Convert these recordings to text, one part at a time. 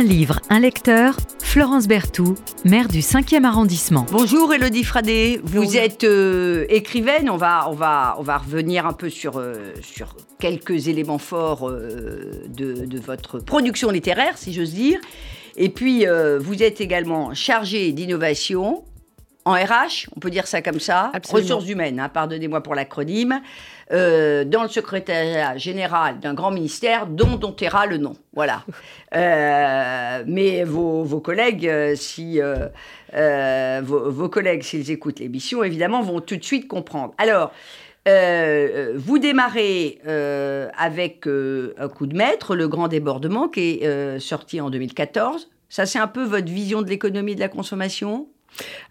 Un livre, un lecteur, Florence Berthoud, maire du 5e arrondissement. Bonjour Elodie Fradé, vous êtes euh, écrivaine, on va, on, va, on va revenir un peu sur, euh, sur quelques éléments forts euh, de, de, votre production littéraire, si j'ose dire. Et puis, vous êtes également chargée d'innovation en RH, on peut dire ça comme ça, ressources humaines, hein, pardonnez-moi pour l'acronyme, euh, dans le secrétariat général d'un grand ministère dont on taira le nom. Voilà. Euh, mais vos, vos collègues, euh, si vos, vos, collègues, s'ils écoutent l'émission, évidemment, vont tout de suite comprendre. Alors. vous démarrez avec un coup de maître, le grand débordement, qui est sorti en 2014. Ça, c'est un peu votre vision de l'économie de la consommation?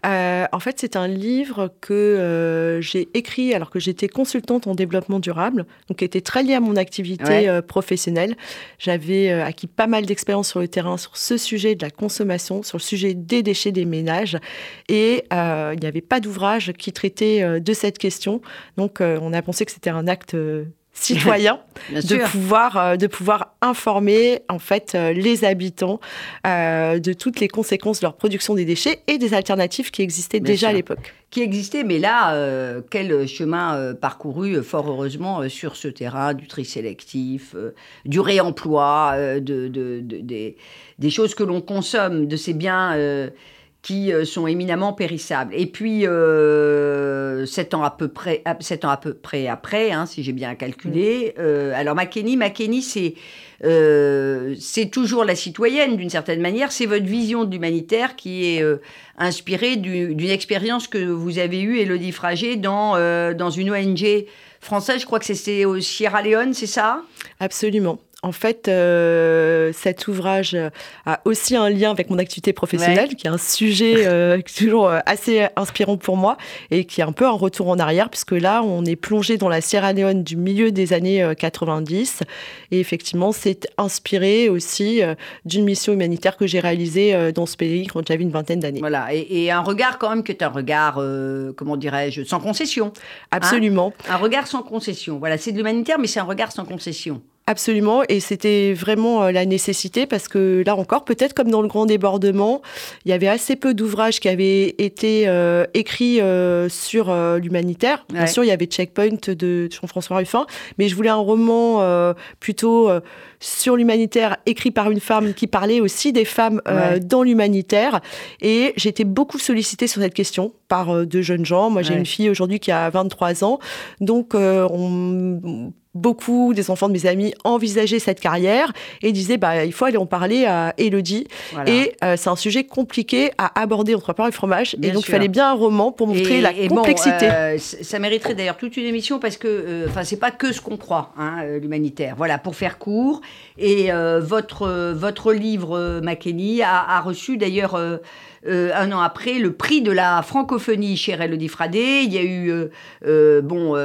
Euh, en fait, c'est un livre que euh, j'ai écrit alors que j'étais consultante en développement durable, donc qui était très lié à mon activité euh, professionnelle. J'avais acquis pas mal d'expérience sur le terrain sur ce sujet de la consommation, sur le sujet des déchets des ménages, et il n'y avait pas d'ouvrage qui traitait de cette question. Donc, on a pensé que c'était un acte citoyen de pouvoir euh, de pouvoir informer en fait euh, les habitants euh, de toutes les conséquences de leur production des déchets et des alternatives qui existaient déjà à l'époque. Qui existaient, mais là, quel chemin parcouru fort heureusement sur ce terrain du tri sélectif, du réemploi, de, de, des, des, choses que l'on consomme, de ces biens qui euh, sont éminemment périssables. Et puis, euh, sept ans à peu près, sept ans à peu près après, hein, si j'ai bien calculé. Euh, alors, McKenny, McKenny, c'est c'est toujours la citoyenne d'une certaine manière. C'est votre vision de l'humanitaire qui est inspirée d'une expérience que vous avez eue, Elodie Fragé, dans, dans une ONG française. Je crois que c'était au Sierra Leone, c'est ça? Absolument en fait, euh, cet ouvrage a aussi un lien avec mon activité professionnelle, qui est un sujet euh, toujours euh, assez inspirant pour moi et qui est un peu un retour en arrière, puisque là, on est plongé dans la Sierra Leone du milieu des années 90. Et effectivement, c'est inspiré aussi d'une mission humanitaire que j'ai réalisée dans ce pays quand j'avais une vingtaine d'années. Voilà, et, un regard quand même qui est un regard, comment dirais-je, sans concession. Hein? Absolument. un regard sans concession. Voilà, c'est de l'humanitaire, mais c'est un regard sans concession. Absolument, et c'était vraiment euh, la nécessité parce que là encore, peut-être comme dans le grand débordement, il y avait assez peu d'ouvrages qui avaient été euh, écrits euh, sur l'humanitaire. Bien sûr, il y avait Checkpoint de Jean-François Ruffin, mais je voulais un roman plutôt sur l'humanitaire écrit par une femme qui parlait aussi des femmes dans l'humanitaire. Et j'ai été beaucoup sollicitée sur cette question par de jeunes gens. Moi, j'ai une fille aujourd'hui qui a 23 ans, donc on beaucoup des enfants de mes amis envisageaient cette carrière et disaient bah il faut aller en parler à Elodie et euh, c'est un sujet compliqué à aborder entre pain et fromage et donc il fallait bien un roman pour montrer la complexité. Euh, ça mériterait d'ailleurs toute une émission parce que euh, enfin c'est pas que ce qu'on croit hein, l'humanitaire. Voilà pour faire court et votre votre livre Mackenny a, a reçu d'ailleurs euh, un an après, le prix de la francophonie chez Elodie Fradé. Il y a eu, euh, euh, bon,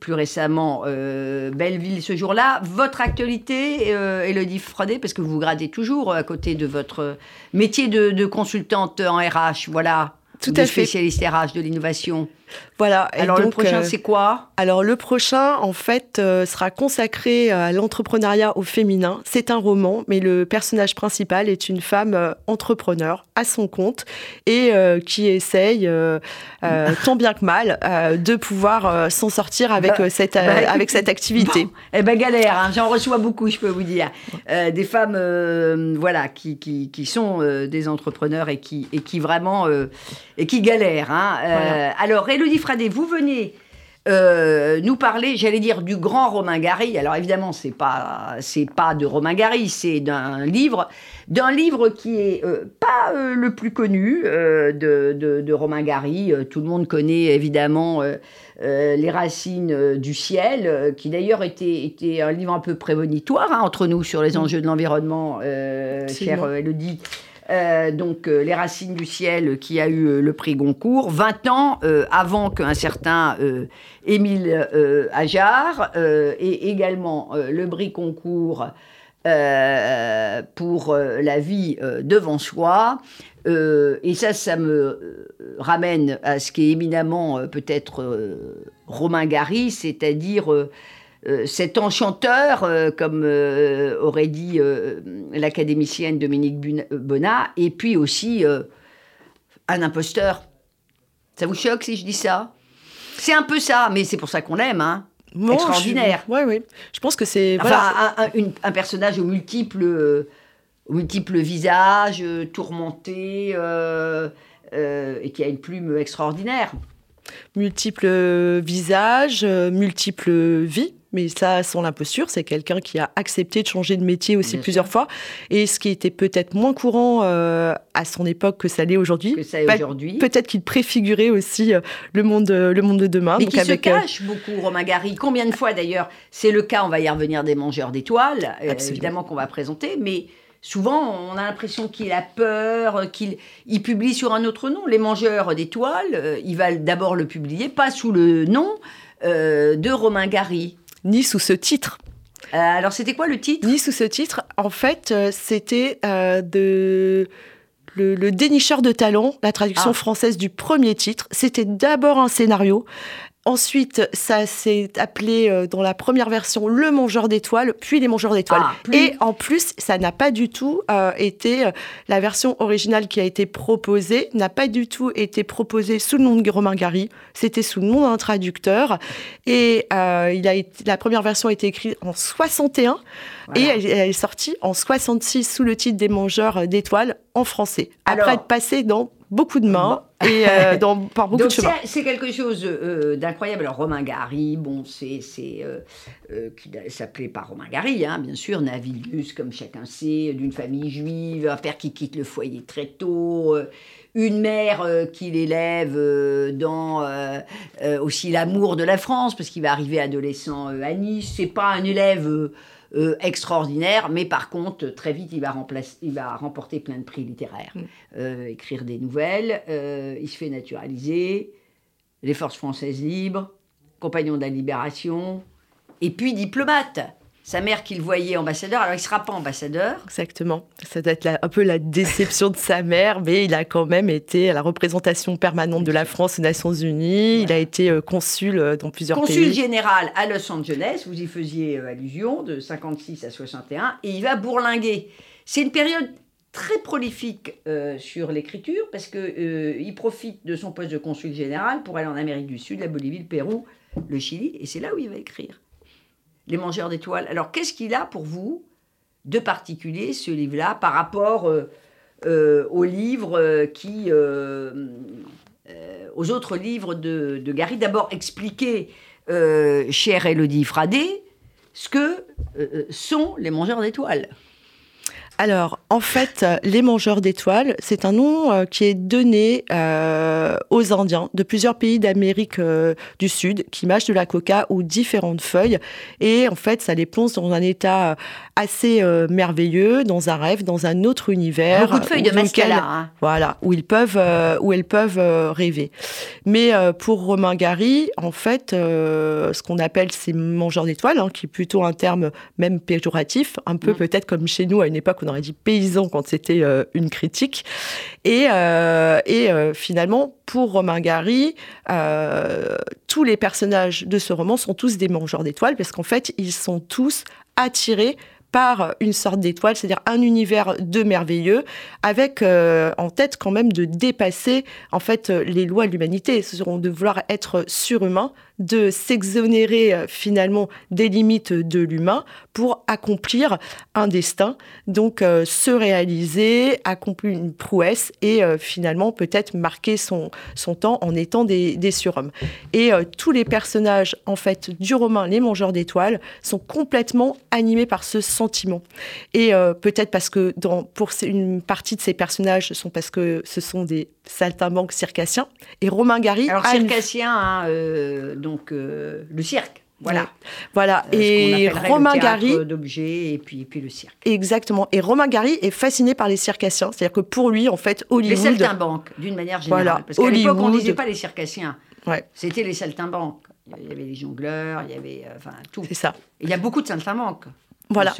plus récemment, Belleville ce jour-là. Votre actualité, Elodie Fradé, parce que vous vous gradez toujours à côté de votre métier de, de consultante en RH, voilà. Tout à fait. Spécialiste RH de l'innovation. Voilà. Alors le prochain, euh, c'est quoi? Alors le prochain, en fait, euh, sera consacré à l'entrepreneuriat au féminin. C'est un roman, mais le personnage principal est une femme euh, entrepreneur à son compte et qui essaye, tant bien que mal, de pouvoir s'en sortir avec bah, cette bah, avec cette activité. eh ben galère, hein. j'en reçois beaucoup, je peux vous dire, des femmes, voilà, qui, qui, qui sont des entrepreneurs et qui et qui vraiment et qui galèrent. Hein. Alors Elodie Fradé, vous venez euh, nous parler, j'allais dire, du grand Romain Gary. Alors évidemment, c'est pas c'est pas de Romain Gary, c'est d'un livre, d'un livre qui est euh, pas euh, le plus connu de, de, Romain Gary. tout le monde connaît évidemment les racines du ciel, qui d'ailleurs était, était un livre un peu prémonitoire hein, entre nous sur les enjeux de l'environnement, chère Elodie. Euh, donc euh, Les Racines du Ciel qui a eu euh, le prix Goncourt, 20 ans avant qu'un certain Émile Ajar ait également le prix Goncourt pour la vie devant soi. et ça, ça me ramène à ce qui est éminemment peut-être Romain Gary, c'est-à-dire cet enchanteur, comme aurait dit l'académicienne Dominique Bonnat, et puis aussi un imposteur. Ça vous choque si je dis ça? C'est un peu ça, mais c'est pour ça qu'on l'aime, hein extraordinaire. Oui, oui. Je pense que c'est enfin, un, personnage aux multiples, aux multiples visages, tourmenté, euh, euh, et qui a une plume extraordinaire. Multiples visages, euh, multiples vies mais ça, sans l'imposture, c'est quelqu'un qui a accepté de changer de métier aussi plusieurs fois. Et ce qui était peut-être moins courant euh, à son époque que ça l'est aujourd'hui. aujourd'hui. Peut-être qu'il préfigurait aussi euh, le, monde, le monde de demain. Mais qui se euh, cache beaucoup, Romain Gary. Combien de fois d'ailleurs, c'est le cas, on va y revenir, des mangeurs d'étoiles, évidemment qu'on va présenter, mais souvent on a l'impression qu'il a peur, qu'il il publie sur un autre nom. Les mangeurs d'étoiles, il va d'abord le publier, pas sous le nom de Romain Gary ni sous ce titre. Euh, alors, c'était quoi le titre? Ni sous ce titre. En fait, euh, c'était euh, de le, dénicheur de talent, la traduction ah. française du premier titre. C'était d'abord un scénario Ensuite, ça s'est appelé euh, dans la première version Le Mangeur d'étoiles, puis Les Mangeurs d'étoiles. Ah, et en plus, ça n'a pas du tout euh, été euh, la version originale qui a été proposée, n'a pas du tout été proposée sous le nom de Romain Gary. C'était sous le nom d'un traducteur. Et il a la première version a été écrite en 61 et elle, est sortie en 66 sous le titre des Mangeurs d'étoiles en français. Après être passée dans beaucoup de mains et euh, dans, par beaucoup de chemins. C'est quelque chose euh, d'incroyable. Alors Romain Gary, bon, c'est euh, qui s'appelait pas Romain Gary, hein, bien sûr, Navilius, comme chacun sait, d'une famille juive, un père qui quitte le foyer très tôt. une mère qui l'élève dans aussi l'amour de la France, parce qu'il va arriver adolescent à Nice. C'est pas un élève euh, extraordinaire, mais par contre, très vite, il va, remplacer, il va remporter plein de prix littéraires. Mm. Euh, écrire des nouvelles, euh, il se fait naturaliser, les forces françaises libres, compagnon de la libération, et puis diplomate sa mère qu'il voyait ambassadeur. Alors, il ne sera pas ambassadeur. Exactement. Ça doit être un peu la déception de sa mère, mais il a quand même été à la représentation permanente de la France aux Nations Unies. Il a été euh, consul euh, dans plusieurs pays. Consul général à Los Angeles, vous y faisiez euh, allusion, de 56 à 61, et il va bourlinguer. C'est une période très prolifique sur l'écriture parce qu'il il profite de son poste de consul général pour aller en Amérique du Sud, la Bolivie, le Pérou, le Chili, et c'est là où il va écrire les mangeurs d'étoiles. Alors, qu'est-ce qu'il a pour vous de particulier, ce livre-là, par rapport euh, euh, aux livres euh, qui. aux autres livres de, de Gary? D'abord, expliquer, chère Elodie Fradé, ce que sont les mangeurs d'étoiles. Alors, en fait, les mangeurs d'étoiles, c'est un nom euh, qui est donné euh, aux Indiens de plusieurs pays d'Amérique euh, du Sud qui mâchent de la coca ou différentes feuilles. Et en fait, ça les plonge dans un état assez merveilleux, dans un rêve, dans un autre univers. Beaucoup de feuilles de mascala. Hein. Voilà, où ils peuvent, où elles peuvent rêver. Mais pour Romain Gary, en fait, ce qu'on appelle ces mangeurs d'étoiles, hein, qui est plutôt un terme même péjoratif, un peu mm. peut-être comme chez nous à une époque on aurait dit paysan quand c'était euh, une critique. Et, euh, et euh, finalement, pour Romain Gary, tous les personnages de ce roman sont tous des mangeurs d'étoiles parce qu'en fait, ils sont tous attirés par une sorte d'étoile, c'est-à-dire un univers de merveilleux, avec en tête quand même de dépasser en fait les lois de l'humanité. Ce seront de vouloir être surhumains, de s'exonérer euh, finalement des limites de l'humain pour accomplir un destin, donc euh, se réaliser, accomplir une prouesse et euh, finalement peut-être marquer son, son temps en étant des, des surhommes. Et tous les personnages en fait du roman Les Mangeurs d'étoiles sont complètement animés par ce sentiment. Et peut-être parce que dans, pour une partie de ces personnages, ce sont parce que ce sont des saltimbanques circassiens. Et Romain Gary... Alors circassien, hein, donc euh, le cirque. Voilà. Voilà. Euh, et Romain Gary. d'objets et puis, puis le cirque. Exactement. Et Romain Gary est fasciné par les circassiens. C'est-à-dire que pour lui, en fait, Hollywood. Les saltimbanques, d'une manière générale. Voilà. Parce qu'à l'époque, on ne disait pas les circassiens. Ouais. C'était les saltimbanques. Il y avait les jongleurs, il y avait. Euh, enfin, tout. C'est ça. il y a beaucoup de saltimbanques. Voilà.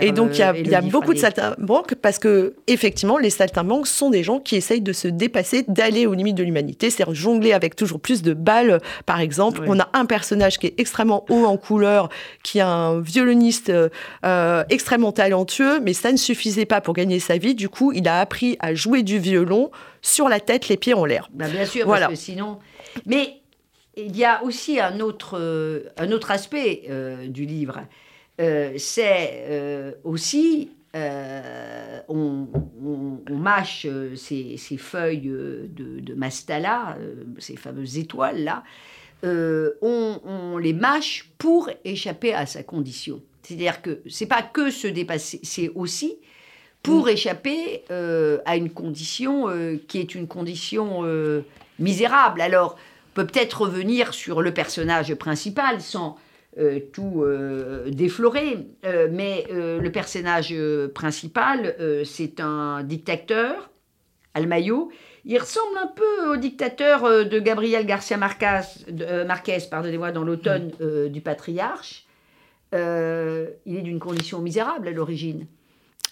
et donc, il y a, y a beaucoup de saltimbanques parce que, effectivement, les saltimbanques sont des gens qui essayent de se dépasser, d'aller aux limites de l'humanité, c'est-à-dire jongler avec toujours plus de balles. Par exemple, on a un personnage qui est extrêmement haut en couleur, qui est un violoniste euh, extrêmement talentueux, mais ça ne suffisait pas pour gagner sa vie. Du coup, il a appris à jouer du violon sur la tête, les pieds en l'air. Bah, bien sûr, voilà. parce que sinon. Mais il y a aussi un autre, euh, un autre aspect euh, du livre. Euh, c'est aussi, on, mâche ces, feuilles de, de mastala, ces fameuses étoiles-là, on, on, les mâche pour échapper à sa condition. C'est-à-dire que c'est pas que se dépasser, c'est aussi pour mm. échapper à une condition qui est une condition misérable. Alors, peut peut-être revenir sur le personnage principal sans euh, tout euh, déflorer, euh, mais le personnage principal, c'est un dictateur, Almayo. Il ressemble un peu au dictateur de Gabriel Garcia Marquez, Marquez pardonnez-moi, dans l'automne du patriarche. il est d'une condition misérable à l'origine.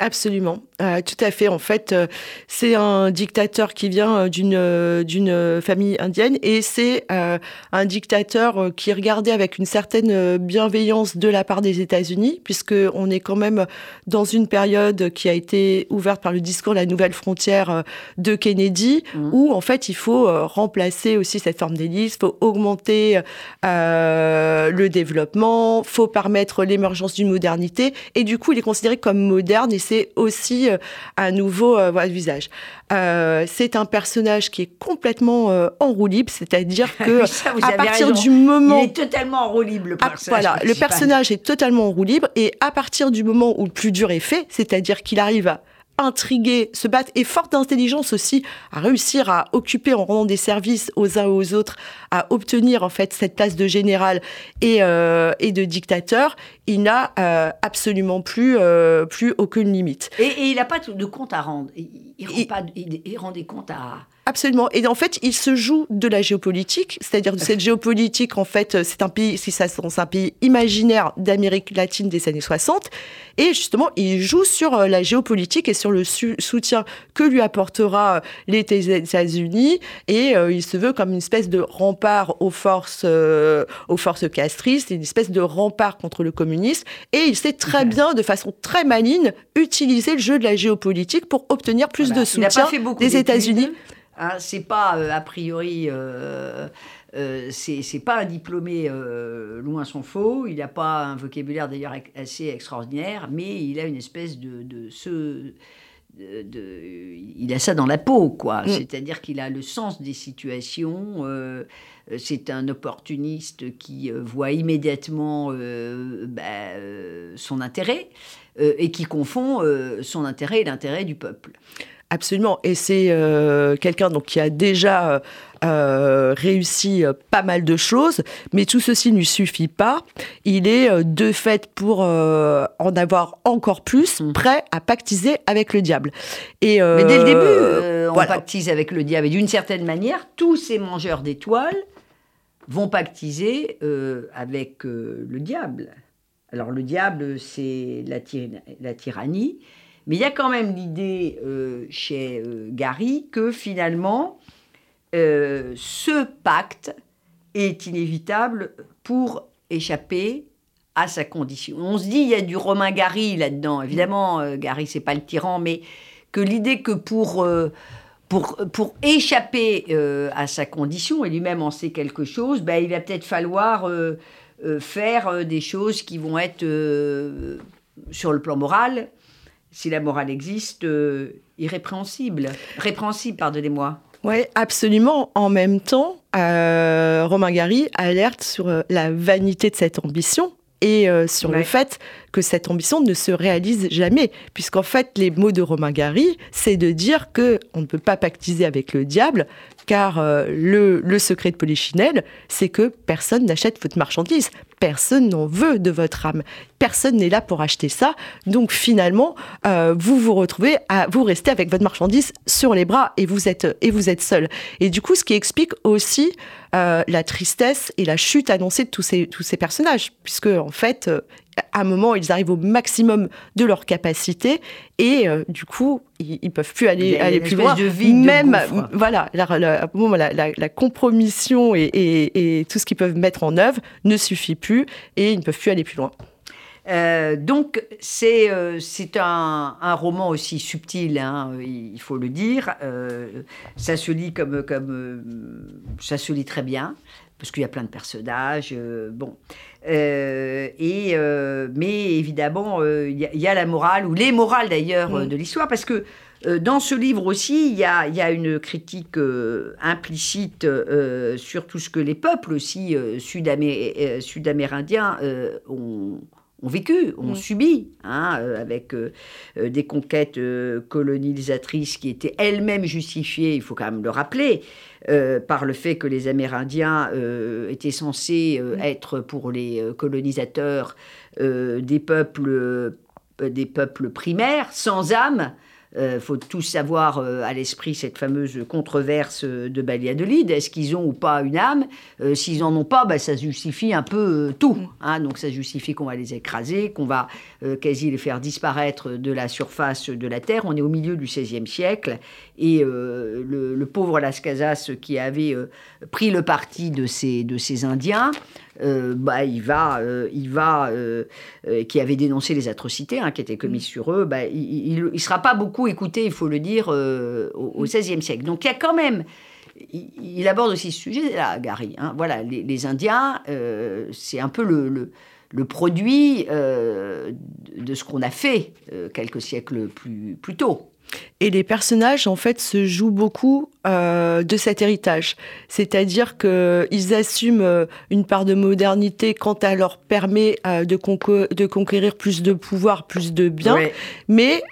Absolument, euh, tout à fait. En fait, euh, c'est un dictateur qui vient euh, d'une famille indienne et c'est un dictateur qui regardait avec une certaine bienveillance de la part des États-Unis, puisque on est quand même dans une période qui a été ouverte par le discours de la nouvelle frontière de Kennedy, mmh. où en fait il faut remplacer aussi cette forme d'hélice, il faut augmenter le développement, faut permettre l'émergence d'une modernité, et du coup il est considéré comme moderne et c'est aussi euh, un nouveau euh, visage. Euh, c'est un personnage qui est complètement en roue libre, c'est-à-dire que à partir du moment, il est totalement en roue libre. Le ah, personnage voilà, le personnage est totalement en roue libre et à partir du moment où le plus dur est fait, c'est-à-dire qu'il arrive à intriguer, se battre et forte d'intelligence aussi à réussir à occuper en rendant des services aux uns et aux autres, à obtenir en fait cette place de général et, euh, et de dictateur, il n'a euh, absolument plus, euh, plus aucune limite. Et, il n'a pas de compte à rendre. Il, il, rend, pas, il rend des comptes à Absolument. Et en fait, il se joue de la géopolitique, c'est-à-dire de cette géopolitique, en fait, c'est un pays, c'est un pays imaginaire d'Amérique latine des années 60. Et justement, il joue sur euh, la géopolitique et sur le soutien que lui apportera euh, les États-Unis. Et euh, il se veut comme une espèce de rempart aux forces, aux forces castristes, une espèce de rempart contre le communisme. Et il sait très bien, de façon très maligne, utiliser le jeu de la géopolitique pour obtenir plus de soutien des États-Unis. Hein, c'est pas euh, a priori, euh, euh, c'est pas un diplômé loin s'en faux. Il n'a pas un vocabulaire d'ailleurs assez extraordinaire, mais il a une espèce de, de ce de, il a ça dans la peau, quoi. Mm. C'est-à-dire qu'il a le sens des situations. c'est un opportuniste qui voit immédiatement bah, son intérêt et qui confond son intérêt et l'intérêt du peuple. Absolument. Et c'est euh, quelqu'un donc qui a déjà euh, euh, réussi pas mal de choses, mais tout ceci ne suffit pas. Il est de fait pour en avoir encore plus, mm. prêt à pactiser avec le diable. Et mais dès le début, on pactise avec le diable. Et d'une certaine manière, tous ces mangeurs d'étoiles vont pactiser avec le diable. Alors le diable, c'est la, la tyrannie. Mais il y a quand même l'idée euh, chez euh, Gary que finalement, euh, ce pacte est inévitable pour échapper à sa condition. On se dit, il y a du Romain Gary là-dedans. Évidemment, Gary, c'est pas le tyran, mais que l'idée que pour, pour, pour échapper à sa condition, et lui-même en sait quelque chose, ben, il va peut-être falloir faire des choses qui vont être, sur le plan moral, si la morale existe, euh, irrépréhensible. Répréhensible, pardonnez-moi. Oui, absolument. En même temps, euh, Romain Gary alerte sur euh, la vanité de cette ambition et sur le fait que cette ambition ne se réalise jamais, puisqu'en fait, les mots de Romain Gary, c'est de dire que on ne peut pas pactiser avec le diable, car le, le, secret de Polichinelle, c'est que personne n'achète votre marchandise, personne n'en veut de votre âme. Personne n'est là pour acheter ça. Donc finalement, euh, vous vous retrouvez à vous rester avec votre marchandise sur les bras et vous êtes et vous êtes seul. Et du coup, ce qui explique aussi euh, la tristesse et la chute annoncée de tous ces tous ces personnages, puisque en fait, euh, à un moment, ils arrivent au maximum de leur capacité et du coup, ils, ne peuvent plus aller, aller plus loin. De vie Même, de voilà, la, la, la, compromission et, et, et, tout ce qu'ils peuvent mettre en œuvre ne suffit plus et ils ne peuvent plus aller plus loin. Euh, donc c'est euh, un, un, roman aussi subtil, hein, il faut le dire. Euh, ça se lit comme comme ça se lit très bien parce qu'il y a plein de personnages. bon, et mais évidemment il y, y, a la morale ou les morales d'ailleurs mm. de l'histoire parce que dans ce livre aussi, il y a, y a, une critique implicite sur tout ce que les peuples aussi sud-amérindiens ont, ont vécu, ont subi, hein, euh, avec euh, euh, des conquêtes colonisatrices qui étaient elles-mêmes justifiées, il faut quand même le rappeler, par le fait que les Amérindiens étaient censés être pour les colonisateurs des peuples des peuples primaires, sans âme, il euh, faut tous savoir euh, à l'esprit cette fameuse controverse de Baliadolid. Est-ce qu'ils ont ou pas une âme? Euh, S'ils n'en ont pas, bah, ça justifie un peu tout. Hein. donc ça justifie qu'on va les écraser, qu'on va quasi les faire disparaître de la surface de la Terre. On est au milieu du XVIe siècle et le, pauvre Las Casas qui avait pris le parti de ces, de ces Indiens, euh, bah, il va, euh, il va euh, qui avait dénoncé les atrocités hein, qui étaient commises mm. sur eux, bah, il ne sera pas beaucoup écouté, il faut le dire, au XVIe siècle. Donc il y a quand même il, aborde aussi ce sujet là, Gary. Hein. Voilà, les, Indiens, c'est un peu le, le, produit de ce qu'on a fait quelques siècles plus, plus tôt. Et les personnages, en fait, se jouent beaucoup euh, de cet héritage. C'est-à-dire qu'ils assument euh, une part de modernité quand elle leur permet euh, de, de, conquérir plus de pouvoir, plus de biens. Mais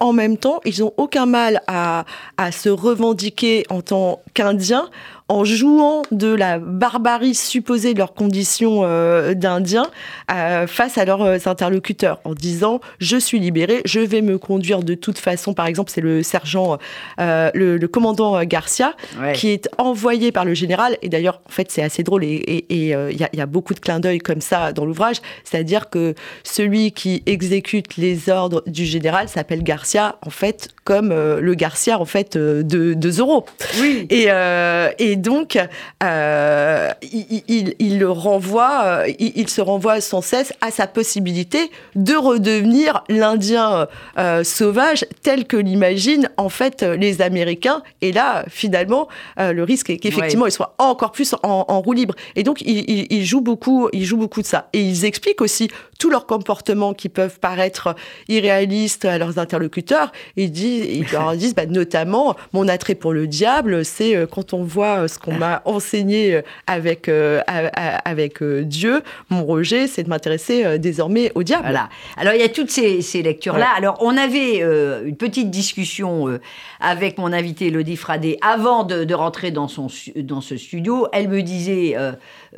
en même temps, ils n'ont aucun mal à, à se revendiquer en tant qu'Indiens en jouant de la barbarie supposée de leurs conditions euh, d'Indiens euh, face à leurs euh, interlocuteurs, en disant je suis libéré, je vais me conduire de toute façon. Par exemple, c'est le sergent, le, commandant Garcia, qui est envoyé par le général. Et d'ailleurs, en fait, c'est assez drôle et il y, a beaucoup de clins d'œil comme ça dans l'ouvrage. C'est-à-dire que celui qui exécute les ordres du général s'appelle Garcia, en fait, comme le Garcia en fait de, de Zorro. Oui. Et, et et donc, euh, il, le renvoie, euh, il, se renvoie sans cesse à sa possibilité de redevenir l'Indien euh, sauvage tel que l'imaginent en fait les Américains. Et là, finalement, le risque est qu'effectivement, il soit encore plus en, roue libre. Et donc, il, joue beaucoup, il joue beaucoup de ça. Et ils expliquent aussi tous leurs comportements qui peuvent paraître irréalistes à leurs interlocuteurs. Ils, disent, ils leur disent, bah, notamment, mon attrait pour le diable, c'est quand on voit ce qu'on m'a enseigné euh, avec, euh, avec euh, Dieu. Mon rejet, c'est de m'intéresser désormais au diable. Voilà. Alors, il y a toutes ces, lectures-là. Alors, on avait une petite discussion avec mon invité Elodie Fradé avant de, rentrer dans, son, dans ce studio. Elle me disait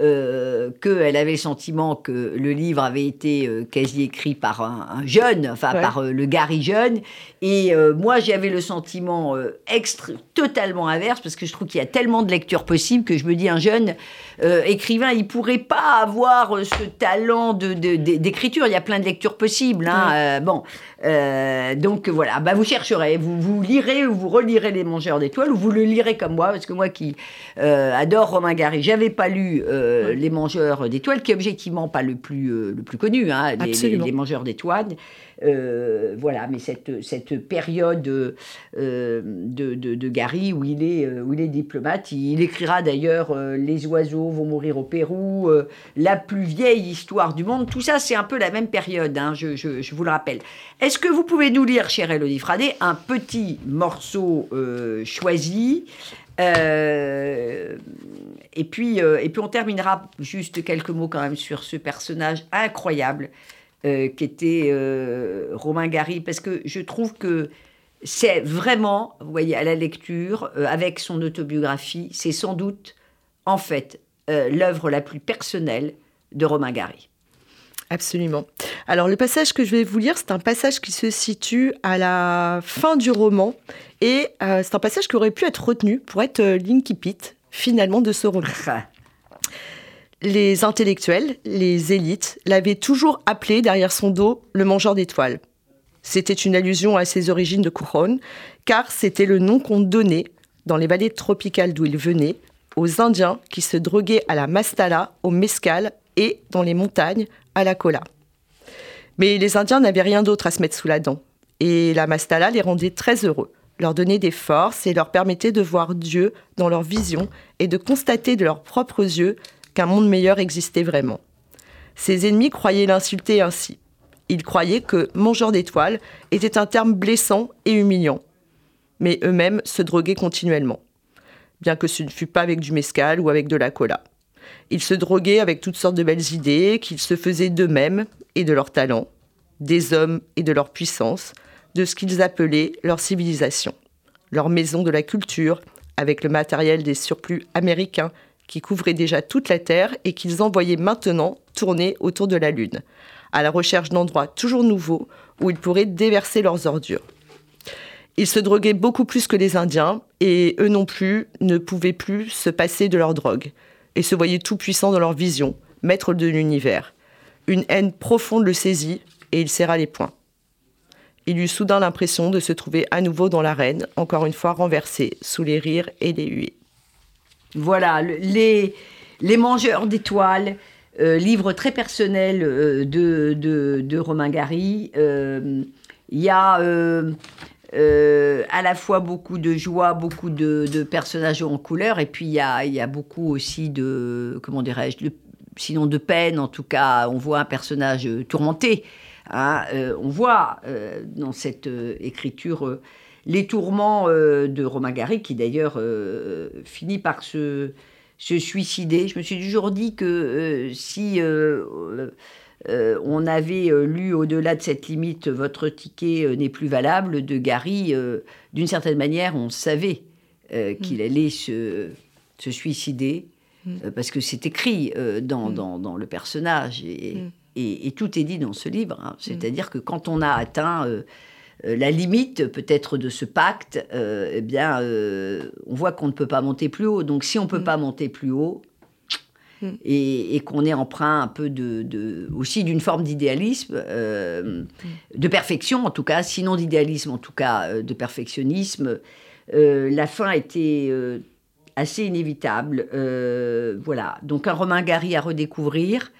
euh, qu'elle avait le sentiment que le livre avait été quasi écrit par un, jeune, enfin par le Gary jeune. Et moi, j'avais le sentiment totalement inverse parce que je trouve qu'il y a tellement de lecture possible que je me dis un jeune euh, écrivain, il pourrait pas avoir euh, ce talent de, d'écriture. Il y a plein de lectures possibles. Hein, euh, bon, donc voilà, bah, vous chercherez, vous, vous lirez ou vous relirez Les Mangeurs d'étoiles ou vous le lirez comme moi, parce que moi qui adore Romain Gary, j'avais pas lu Les Mangeurs d'étoiles, qui est objectivement pas le plus, le plus connu, hein, les, les, Mangeurs d'étoiles. Euh, voilà, mais cette, cette période euh, de, de, Gary où il, est, euh, où il est diplomate, il, écrira d'ailleurs Les oiseaux vont mourir au Pérou, la plus vieille histoire du monde, tout ça c'est un peu la même période, hein, je, je, vous le rappelle. Est-ce que vous pouvez nous lire, cher Elodie Fradé, un petit morceau choisi et, puis, et puis on terminera juste quelques mots quand même sur ce personnage incroyable euh, qui était euh, Romain Gary, parce que je trouve que c'est vraiment, vous voyez, à la lecture, euh, avec son autobiographie, c'est sans doute, en fait, l'œuvre la plus personnelle de Romain Gary. Absolument. Alors le passage que je vais vous lire, c'est un passage qui se situe à la fin du roman et c'est un passage qui aurait pu être retenu pour être l'incipit finalement de ce roman. les intellectuels, les élites, l'avaient toujours appelé derrière son dos le mangeur d'étoiles. C'était une allusion à ses origines de couronne, car c'était le nom qu'on donnait, dans les vallées tropicales d'où il venait, aux Indiens qui se droguaient à la mastala, au mescal et, dans les montagnes, à la cola. Mais les Indiens n'avaient rien d'autre à se mettre sous la dent. Et la mastala les rendait très heureux, leur donnait des forces et leur permettait de voir Dieu dans leur vision et de constater de leurs propres yeux qu'un monde meilleur existait vraiment. Ses ennemis croyaient l'insulter ainsi. Ils croyaient que mangeur d'étoiles était un terme blessant et humiliant. Mais eux-mêmes se droguaient continuellement. Bien que ce ne fût pas avec du mescal ou avec de la cola. Ils se droguaient avec toutes sortes de belles idées qu'ils se faisaient d'eux-mêmes et de leurs talents, des hommes et de leur puissance, de ce qu'ils appelaient leur civilisation, leur maison de la culture, avec le matériel des surplus américains qui couvraient déjà toute la Terre et qu'ils envoyaient maintenant tourner autour de la Lune, à la recherche d'endroits toujours nouveaux où ils pourraient déverser leurs ordures. Ils se droguaient beaucoup plus que les Indiens, et eux non plus ne pouvaient plus se passer de leur drogue, et se voyaient tout puissants dans leur vision, maîtres de l'univers. Une haine profonde le saisit, et il serra les poings. Il eut soudain l'impression de se trouver à nouveau dans l'arène, encore une fois renversé sous les rires et les huées. Voilà, les, les mangeurs d'étoiles, euh, livre très personnel euh, de, de, Romain Gary. Euh, il y a à la fois beaucoup de joie, beaucoup de, personnages en couleur, et puis il y a, y a beaucoup aussi de, comment dirais-je, sinon de peine, en tout cas, on voit un personnage tourmenté. Hein. on voit dans cette écriture les tourments euh, de Romain Gary, qui d'ailleurs euh, finit par se, suicider. Je me suis toujours dit que euh, si on avait lu au-delà de cette limite, votre ticket n'est plus valable, de Gary, d'une certaine manière, on savait qu'il mm. allait se, suicider, mm. parce que c'est écrit mm. dans, le personnage, et, tout est dit dans ce livre. Hein. C'est-à-dire que quand on a atteint la limite peut-être de ce pacte, euh, eh bien, euh, on voit qu'on ne peut pas monter plus haut. Donc si on ne peut mm. pas monter plus haut, mm. et, qu'on est emprunt un peu de, aussi d'une forme d'idéalisme, mm. de perfection en tout cas, sinon d'idéalisme en tout cas, de perfectionnisme, la fin était assez inévitable. voilà, donc un Romain Gary à redécouvrir.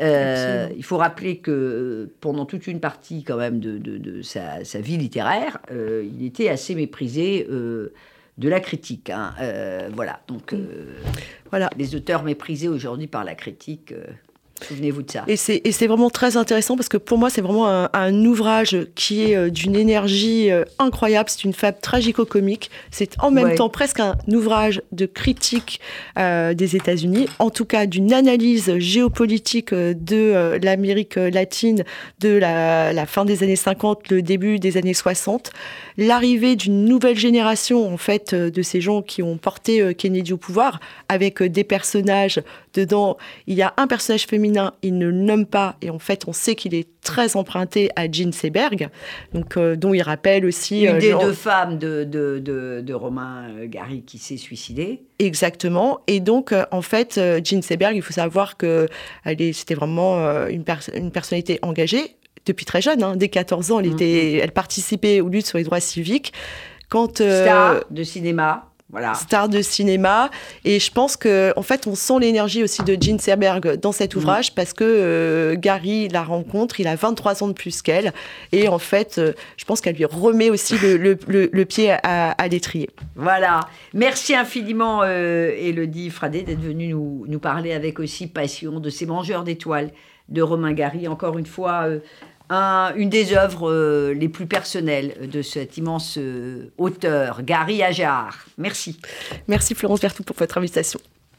Euh, il faut rappeler que pendant toute une partie quand même de, sa, vie littéraire, euh, il était assez méprisé euh, de la critique. Hein. voilà, donc voilà. les auteurs méprisés aujourd'hui par la critique. Souvenez-vous de ça. Et c'est vraiment très intéressant parce que pour moi, c'est vraiment un, ouvrage qui est euh, d'une énergie euh, incroyable. C'est une fable tragico-comique. C'est en même temps presque un ouvrage de critique euh, des États-Unis, en tout cas d'une analyse géopolitique de l'Amérique latine de la, la, fin des années 50, le début des années 60 l'arrivée d'une nouvelle génération en fait de ces gens qui ont porté Kennedy au pouvoir, avec des personnages dedans. Il y a un personnage féminin, il ne le nomme pas, et en fait on sait qu'il est très emprunté à Jean Seberg, donc dont il rappelle aussi une des deux femmes de, de, de, Romain Gary qui s'est suicidée. Exactement. Et donc, en fait, Jean Seberg, il faut savoir que c'était vraiment une, une personnalité engagée depuis très jeune. Hein. Dès 14 ans, elle, était, elle participait aux luttes sur les droits civiques. Quand, euh, Star de cinéma. Voilà. Star de cinéma. Et je pense que, en fait, on sent l'énergie aussi de Jean Serberg dans cet mm. ouvrage parce que euh, Gary la rencontre, il a 23 ans de plus qu'elle. Et en fait, euh, je pense qu'elle lui remet aussi le, le, pied à, à l'étrier. Voilà. Merci infiniment, Elodie Fradé, d'être venue nous, nous, parler avec aussi passion de ces mangeurs d'étoiles de Romain Gary. Encore une fois, une des œuvres euh, les plus personnelles de cet immense euh, auteur, Gary Ajar. Merci. Merci Florence Bertou pour votre invitation.